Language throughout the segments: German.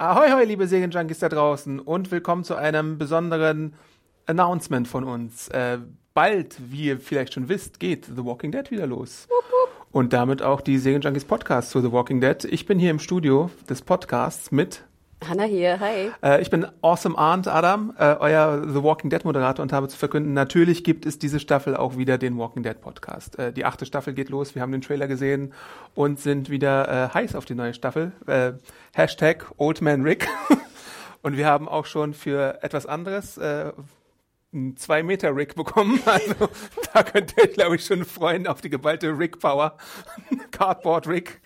Ahoi, hoi, liebe Serienjunkies da draußen und willkommen zu einem besonderen Announcement von uns. Äh, bald, wie ihr vielleicht schon wisst, geht The Walking Dead wieder los. Und damit auch die Serienjunkies Podcast zu The Walking Dead. Ich bin hier im Studio des Podcasts mit Hanna hier, hi. Äh, ich bin Awesome Arndt Adam, äh, euer The Walking Dead Moderator und habe zu verkünden, natürlich gibt es diese Staffel auch wieder den Walking Dead Podcast. Äh, die achte Staffel geht los, wir haben den Trailer gesehen und sind wieder äh, heiß auf die neue Staffel. Äh, Hashtag Old Man Rick. und wir haben auch schon für etwas anderes äh, einen 2 Meter Rick bekommen. Also da könnt ihr glaube ich, schon freuen auf die geballte Rick Power. Cardboard Rick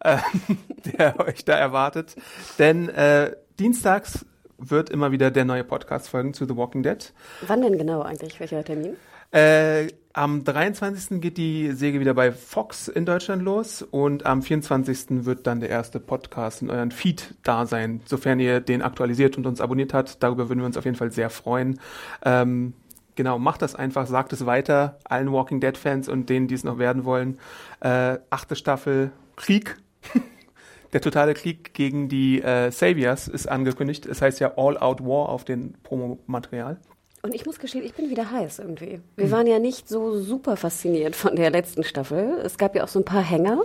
äh, der euch da erwartet. Denn äh, dienstags wird immer wieder der neue Podcast folgen zu The Walking Dead. Wann denn genau eigentlich? Welcher Termin? Äh, am 23. geht die Säge wieder bei Fox in Deutschland los und am 24. wird dann der erste Podcast in euren Feed da sein, sofern ihr den aktualisiert und uns abonniert habt. Darüber würden wir uns auf jeden Fall sehr freuen. Ähm, genau, macht das einfach, sagt es weiter allen Walking Dead Fans und denen, die es noch werden wollen. Äh, achte Staffel Krieg Der totale Krieg gegen die äh, Saviors ist angekündigt. Es heißt ja All Out War auf dem Promomaterial. Und ich muss gestehen, ich bin wieder heiß irgendwie. Wir mhm. waren ja nicht so super fasziniert von der letzten Staffel. Es gab ja auch so ein paar Hänger.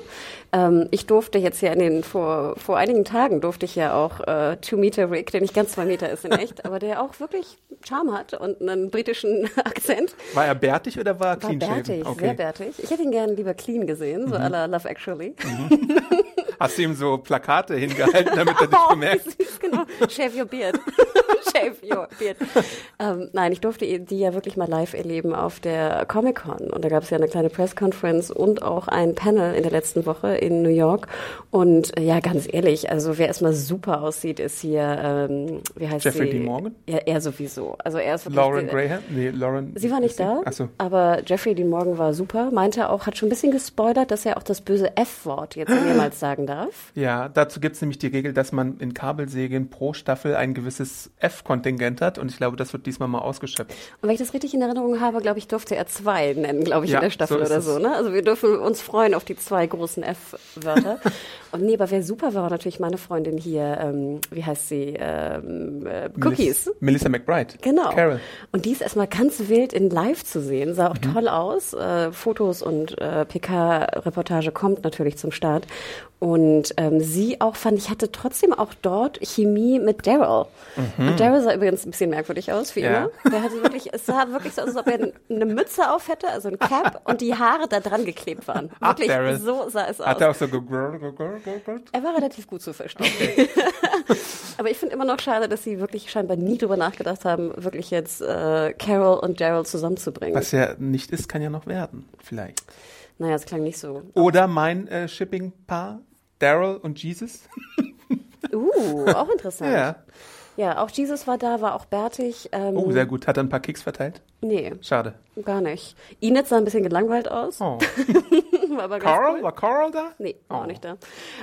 Ähm, ich durfte jetzt ja in den, vor, vor einigen Tagen durfte ich ja auch äh, Two Meter Rick, der nicht ganz zwei Meter ist in echt, aber der auch wirklich Charme hat und einen britischen Akzent. War er bärtig oder war er clean War bärtig, okay. sehr bärtig. Ich hätte ihn gerne lieber clean gesehen, so mhm. à la Love Actually. Mhm. Hast du ihm so Plakate hingehalten, damit er dich oh, bemerkt? Süß, genau. Shave your beard. Shave your beard. Ähm, nein, ich durfte die ja wirklich mal live erleben auf der Comic-Con. Und da gab es ja eine kleine Press-Conference und auch ein Panel in der letzten Woche in New York. Und äh, ja, ganz ehrlich, also wer erstmal super aussieht, ist hier, ähm, wie heißt Jeffrey sie? D. Morgan? Ja, er sowieso. Also er ist Lauren Graham? Nee, Lauren. Sie war nicht da, Ach so. aber Jeffrey D. Morgan war super. Meinte auch, hat schon ein bisschen gespoilert, dass er auch das böse F-Wort jetzt mehrmals sagen darf. Ja, dazu gibt es nämlich die Regel, dass man in Kabelsägen pro Staffel ein gewisses F-Kontingent hat. Und ich glaube, das wird diesmal mal ausgeschöpft. Und wenn ich das richtig in Erinnerung habe, glaube ich, durfte er zwei nennen, glaube ich, Ja, in der Staffel so oder so. Ne? Also wir dürfen uns freuen auf die zwei großen F-Wörter. Und nee, aber wer super war, war natürlich meine Freundin hier, ähm, wie heißt sie? Ähm, äh, Cookies. Melis- Melissa McBride. Genau. Carol. Und die ist erstmal ganz wild in live zu sehen, sah auch Mhm. toll aus. Äh, Fotos und äh, PK-Reportage kommt natürlich zum Start. Und ähm, sie auch fand ich hatte trotzdem auch dort Chemie mit Daryl. Und Daryl sah übrigens ein bisschen merkwürdig aus, wie Mhm. Ja. immer. Der hatte wirklich, es sah wirklich so aus, als ob er eine Mütze auf hätte, also ein Cap und die Haare da dran geklebt waren. Ach, Wirklich, Daryl. so sah es aus. Hat er auch so gegurrt, gegurrt, gegurrt? Er war relativ gut zu verstehen. Aber ich finde immer noch schade, dass sie wirklich scheinbar nie drüber nachgedacht haben, wirklich jetzt äh, Carol und Daryl zusammenzubringen. Was ja nicht ist, kann ja noch werden, vielleicht. Naja, es klang nicht so. Oder mein äh, Shipping-Paar, Daryl und Jesus. Uh, auch interessant. Ja. Ja, auch Jesus war da, war auch bärtig. Ähm, Oh, sehr gut. Hat er ein paar Kicks verteilt? Nee, Schade. gar nicht. Ines sah ein bisschen gelangweilt aus. Oh. War aber Carl? cool. War Carl da? Nee, war auch Oh. nicht da.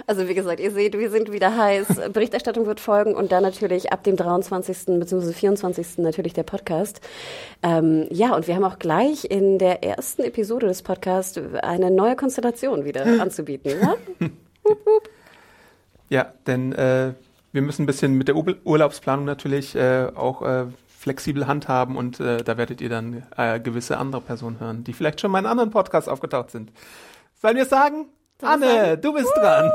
Also wie gesagt, ihr seht, wir sind wieder heiß. Berichterstattung wird folgen und dann natürlich ab dem 23. bzw. 24. natürlich der Podcast. Ähm, ja, und wir haben auch gleich in der ersten Episode des Podcasts eine neue Konstellation wieder anzubieten. Ja? Ja, denn äh, wir müssen ein bisschen mit der Ur Urlaubsplanung natürlich äh, auch äh, flexibel handhaben und äh, da werdet ihr dann äh, gewisse andere Personen hören, die vielleicht schon mal in anderen Podcasts aufgetaucht sind. Sollen wir es sagen? Anne, du bist dran.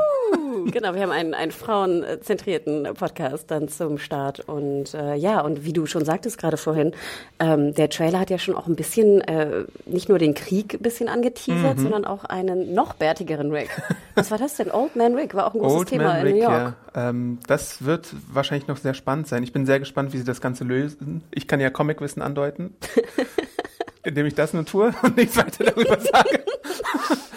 genau, wir haben einen, einen frauenzentrierten Podcast dann zum Start. Und äh, ja, und wie du schon sagtest gerade vorhin, ähm, der Trailer hat ja schon auch ein bisschen, äh, nicht nur den Krieg ein bisschen angeteasert, sondern auch einen noch bärtigeren Rick. Was war das denn? Old Man Rick war auch ein großes Old Thema Man in Rick, New York. ja. Ähm, das wird wahrscheinlich noch sehr spannend sein. Ich bin sehr gespannt, wie sie das Ganze lösen. Ich kann ja Comicwissen andeuten, indem ich das nur tue und nichts weiter darüber sage.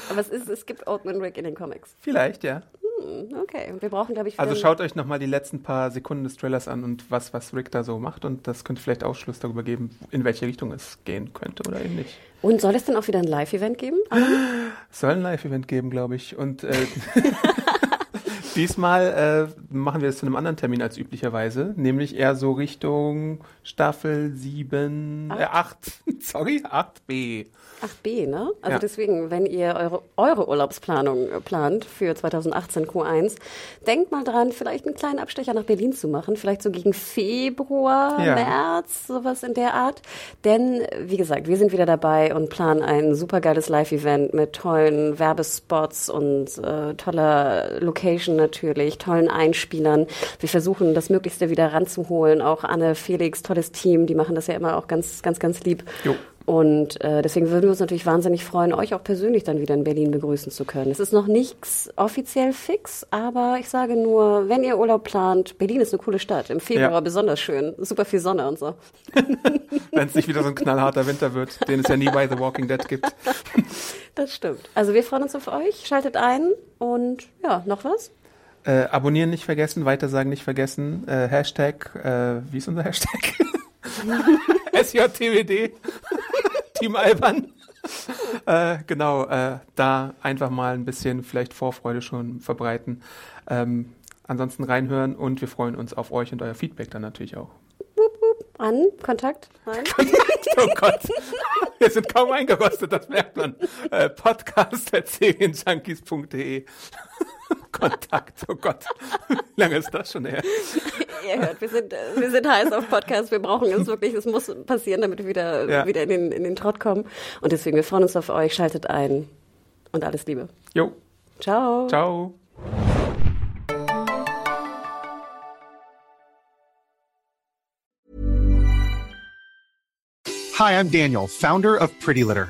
Aber es, ist, es gibt Oatman Rick in den Comics. Vielleicht, ja. Hm, okay, wir brauchen, glaube ich, Also schaut euch nochmal die letzten paar Sekunden des Trailers an und was, was Rick da so macht und das könnte vielleicht Ausschluss darüber geben, in welche Richtung es gehen könnte oder eben nicht. Und soll es denn auch wieder ein Live-Event geben? Es soll ein Live-Event geben, glaube ich. Und äh, diesmal äh, machen wir es zu einem anderen Termin als üblicherweise, nämlich eher so Richtung Staffel 7, äh, 8, sorry, 8b. 8b, ne? Also Ja. deswegen, wenn ihr eure, eure Urlaubsplanung äh, plant für 2018 Q1, denkt mal dran, vielleicht einen kleinen Abstecher nach Berlin zu machen, vielleicht so gegen Februar, Ja. März, sowas in der Art. Denn, wie gesagt, wir sind wieder dabei und planen ein supergeiles Live-Event mit tollen Werbespots und äh, toller Location natürlich, tollen Einspielern. Wir versuchen, das Möglichste wieder ranzuholen. Auch Anne, Felix, tolles Team, die machen das ja immer auch ganz, ganz, ganz lieb. Jo. Und äh, deswegen würden wir uns natürlich wahnsinnig freuen, euch auch persönlich dann wieder in Berlin begrüßen zu können. Es ist noch nichts offiziell fix, aber ich sage nur, wenn ihr Urlaub plant, Berlin ist eine coole Stadt. Im Februar Ja. besonders schön. Super viel Sonne und so. Wenn es nicht wieder so ein knallharter Winter wird, den es ja nie bei The Walking Dead gibt. Das stimmt. Also wir freuen uns auf euch. Schaltet ein und ja, noch was? Äh, abonnieren nicht vergessen, weitersagen nicht vergessen. Äh, Hashtag, äh, wie ist unser Hashtag? SJTWD. Team Alban. Äh, genau, äh, da einfach mal ein bisschen vielleicht Vorfreude schon verbreiten. Ähm, ansonsten reinhören und wir freuen uns auf euch und euer Feedback dann natürlich auch. An, Kontakt? Nein? Oh Gott, wir sind kaum eingerostet, das merkt man. Äh, Podcast.serienjunkies.de Kontakt, oh Gott. Wie lange ist das schon her? Ihr hört, wir sind, wir sind heiß auf Podcasts. Wir brauchen es wirklich. Es muss passieren, damit wir wieder, Ja. wieder in, den, in den Trott kommen. Und deswegen, wir freuen uns auf euch. Schaltet ein. Und alles Liebe. Jo, Ciao. ciao. Hi, I'm Daniel, founder of Pretty Litter.